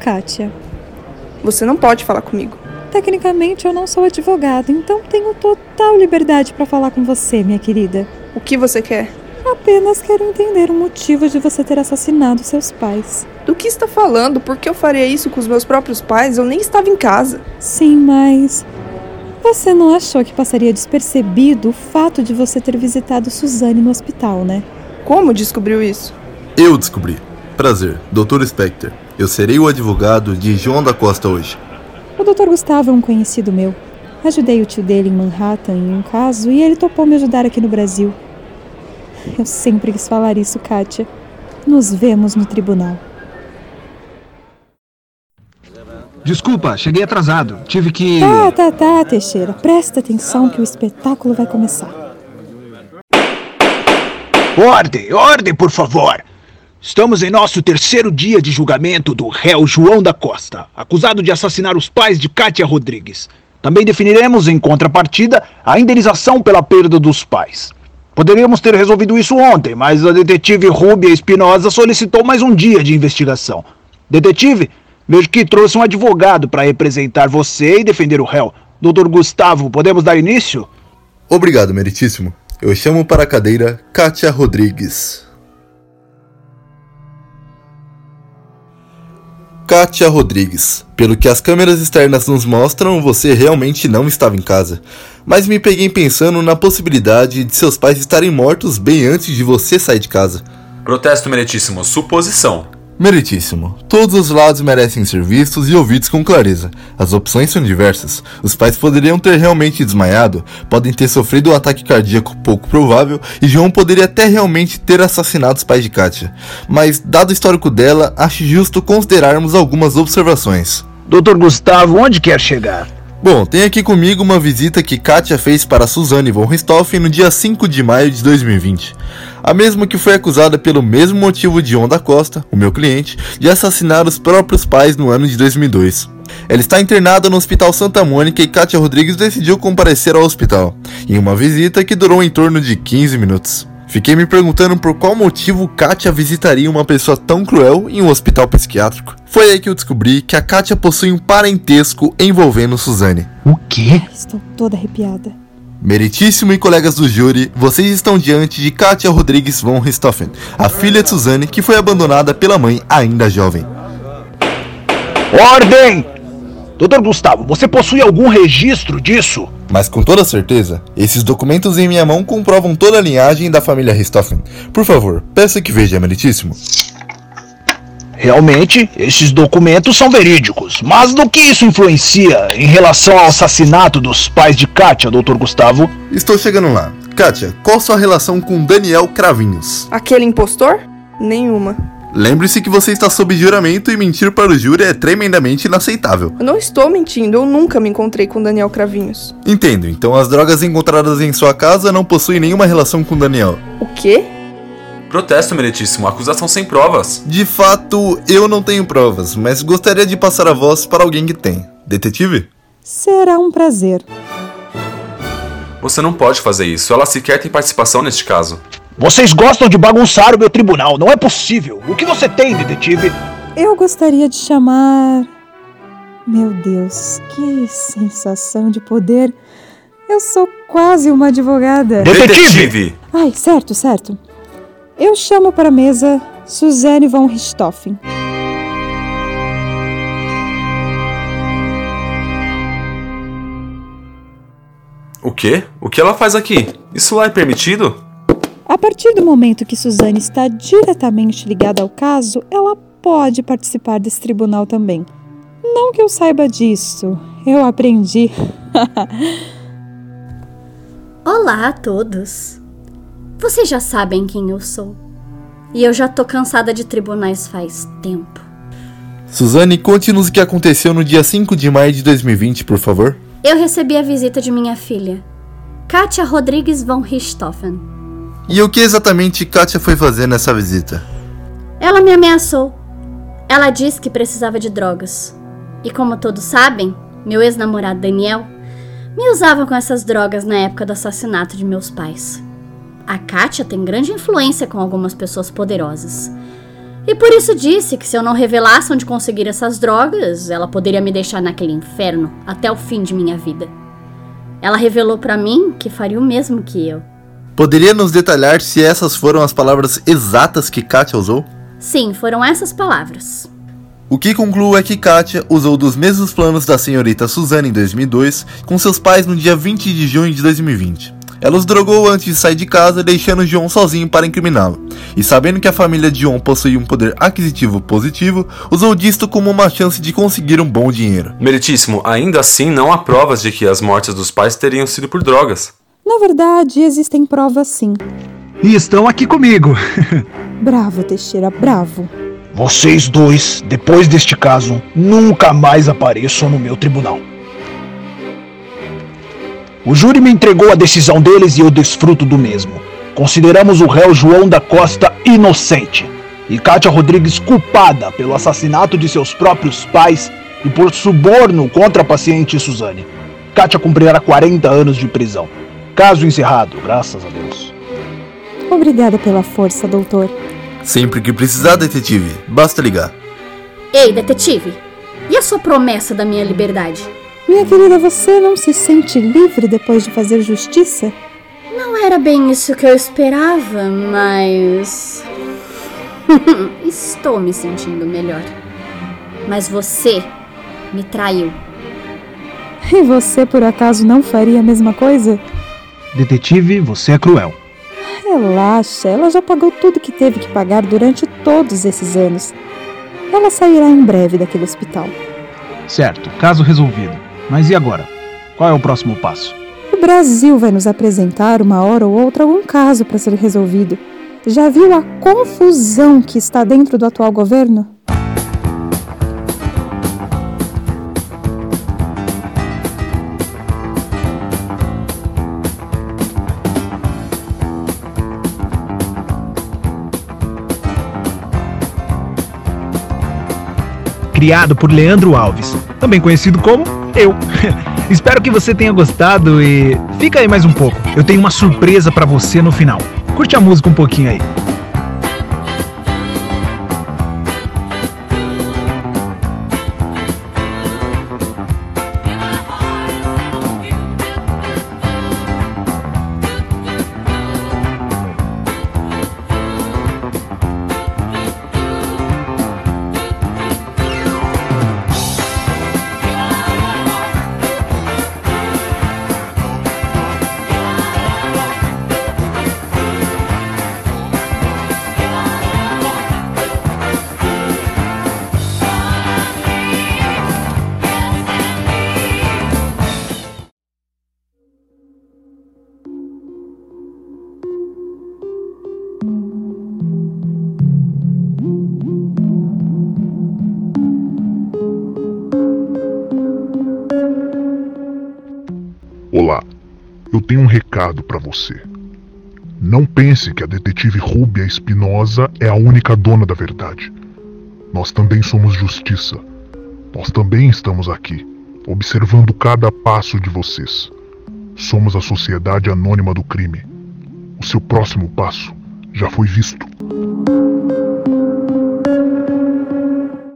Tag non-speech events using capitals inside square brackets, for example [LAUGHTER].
Kátia. Você não pode falar comigo. Tecnicamente eu não sou advogado, então tenho total liberdade para falar com você, minha querida. O que você quer? Apenas quero entender o motivo de você ter assassinado seus pais. Do que está falando? Por que eu faria isso com os meus próprios pais? Eu nem estava em casa. Sim, mas. Você não achou que passaria despercebido o fato de você ter visitado Suzane no hospital, né? Como descobriu isso? Eu descobri. Prazer, Dr. Specter. Eu serei o advogado de João da Costa hoje. O Dr. Gustavo é um conhecido meu. Ajudei o tio dele em Manhattan em um caso e ele topou me ajudar aqui no Brasil. Eu sempre quis falar isso, Kátia. Nos vemos no tribunal. Desculpa, cheguei atrasado. Tive que. Tá, tá, tá, Teixeira. Presta atenção que o espetáculo vai começar. Ordem, ordem, por favor. Estamos em nosso terceiro dia de julgamento do réu João da Costa, acusado de assassinar os pais de Kátia Rodrigues. Também definiremos, em contrapartida, a indenização pela perda dos pais. Poderíamos ter resolvido isso ontem, mas a detetive Rúbia Espinosa solicitou mais um dia de investigação. Detetive, vejo que trouxe um advogado para representar você e defender o réu. Doutor Gustavo, podemos dar início? Obrigado, meritíssimo. Eu chamo para a cadeira Kátia Rodrigues. Kátia Rodrigues. Pelo que as câmeras externas nos mostram, você realmente não estava em casa. Mas me peguei pensando na possibilidade de seus pais estarem mortos bem antes de você sair de casa. Protesto meritíssimo, suposição. Meritíssimo. Todos os lados merecem ser vistos e ouvidos com clareza. As opções são diversas. Os pais poderiam ter realmente desmaiado, podem ter sofrido um ataque cardíaco pouco provável, e João poderia até realmente ter assassinado os pais de Kátia. Mas, dado o histórico dela, acho justo considerarmos algumas observações. Doutor Gustavo, onde quer chegar? Bom, tem aqui comigo uma visita que Katia fez para Suzanne von Richthofen no dia 5 de maio de 2020. A mesma que foi acusada pelo mesmo motivo de Onda Costa, o meu cliente, de assassinar os próprios pais no ano de 2002. Ela está internada no Hospital Santa Mônica e Katia Rodrigues decidiu comparecer ao hospital, em uma visita que durou em torno de 15 minutos. Fiquei me perguntando por qual motivo Katia visitaria uma pessoa tão cruel em um hospital psiquiátrico. Foi aí que eu descobri que a Katia possui um parentesco envolvendo Suzane. O quê? Estou toda arrepiada. Meritíssimo e colegas do júri, vocês estão diante de Katia Rodrigues von Richthofen, a filha de Suzane que foi abandonada pela mãe ainda jovem. Ordem! Doutor Gustavo, você possui algum registro disso? Mas com toda certeza, esses documentos em minha mão comprovam toda a linhagem da família Richthofen. Por favor, peça que veja, meritíssimo. Realmente, esses documentos são verídicos. Mas do que isso influencia em relação ao assassinato dos pais de Kátia, doutor Gustavo? Estou chegando lá. Kátia, qual sua relação com Daniel Cravinhos? Aquele impostor? Nenhuma. Lembre-se que você está sob juramento e mentir para o júri é tremendamente inaceitável. Eu não estou mentindo, eu nunca me encontrei com Daniel Cravinhos. Entendo, então as drogas encontradas em sua casa não possuem nenhuma relação com Daniel. O quê? Protesto meritíssimo, acusação sem provas. De fato, eu não tenho provas, mas gostaria de passar a voz para alguém que tem. Detetive? Será um prazer. Você não pode fazer isso, ela sequer tem participação neste caso. Vocês gostam de bagunçar o meu tribunal, não é possível. O que você tem, detetive? Eu gostaria de chamar. Meu Deus, que sensação de poder. Eu sou quase uma advogada. Detetive! Ai, certo, certo. Eu chamo para a mesa Suzane von Richthofen. O quê? O que ela faz aqui? Isso lá é permitido? A partir do momento que Suzane está diretamente ligada ao caso, ela pode participar desse tribunal também. Não que eu saiba disso, eu aprendi. [LAUGHS] Olá a todos. Vocês já sabem quem eu sou. E eu já tô cansada de tribunais faz tempo. Suzane, conte-nos o que aconteceu no dia 5 de maio de 2020, por favor. Eu recebi a visita de minha filha, Katia Rodrigues von Richthofen. E o que exatamente Katia foi fazer nessa visita? Ela me ameaçou. Ela disse que precisava de drogas. E como todos sabem, meu ex-namorado Daniel me usava com essas drogas na época do assassinato de meus pais. A Katia tem grande influência com algumas pessoas poderosas. E por isso disse que se eu não revelasse onde conseguir essas drogas, ela poderia me deixar naquele inferno até o fim de minha vida. Ela revelou para mim que faria o mesmo que eu. Poderia nos detalhar se essas foram as palavras exatas que Katia usou? Sim, foram essas palavras. O que concluo é que Katia usou dos mesmos planos da senhorita Suzana em 2002 com seus pais no dia 20 de junho de 2020. Ela os drogou antes de sair de casa, deixando John sozinho para incriminá-lo. E sabendo que a família de John possuía um poder aquisitivo positivo, usou disto como uma chance de conseguir um bom dinheiro. Meritíssimo, ainda assim não há provas de que as mortes dos pais teriam sido por drogas. Na verdade, existem provas sim. E estão aqui comigo. [LAUGHS] Bravo, Teixeira, bravo. Vocês dois, depois deste caso, nunca mais apareçam no meu tribunal. O júri me entregou a decisão deles e eu desfruto do mesmo. Consideramos o réu João da Costa inocente e Kátia Rodrigues culpada pelo assassinato de seus próprios pais e por suborno contra a paciente Suzane. Kátia cumprirá 40 anos de prisão. Caso encerrado, graças a Deus. Obrigada pela força, doutor. Sempre que precisar, detetive, basta ligar. Ei, detetive! E a sua promessa da minha liberdade? Minha querida, você não se sente livre depois de fazer justiça? Não era bem isso que eu esperava, mas. [LAUGHS] Estou me sentindo melhor. Mas você me traiu. E você, por acaso, não faria a mesma coisa? Detetive, você é cruel. Relaxa, ela já pagou tudo que teve que pagar durante todos esses anos. Ela sairá em breve daquele hospital. Certo, caso resolvido. Mas e agora? Qual é o próximo passo? O Brasil vai nos apresentar uma hora ou outra algum caso para ser resolvido. Já viu a confusão que está dentro do atual governo? Criado por Leandro Alves, também conhecido como eu. [LAUGHS] Espero que você tenha gostado e fica aí mais um pouco. Eu tenho uma surpresa para você no final. Curte a música um pouquinho aí. Tenho um recado para você. Não pense que a detetive Rúbia Espinosa é a única dona da verdade. Nós também somos justiça. Nós também estamos aqui, observando cada passo de vocês. Somos a Sociedade Anônima do Crime. O seu próximo passo já foi visto.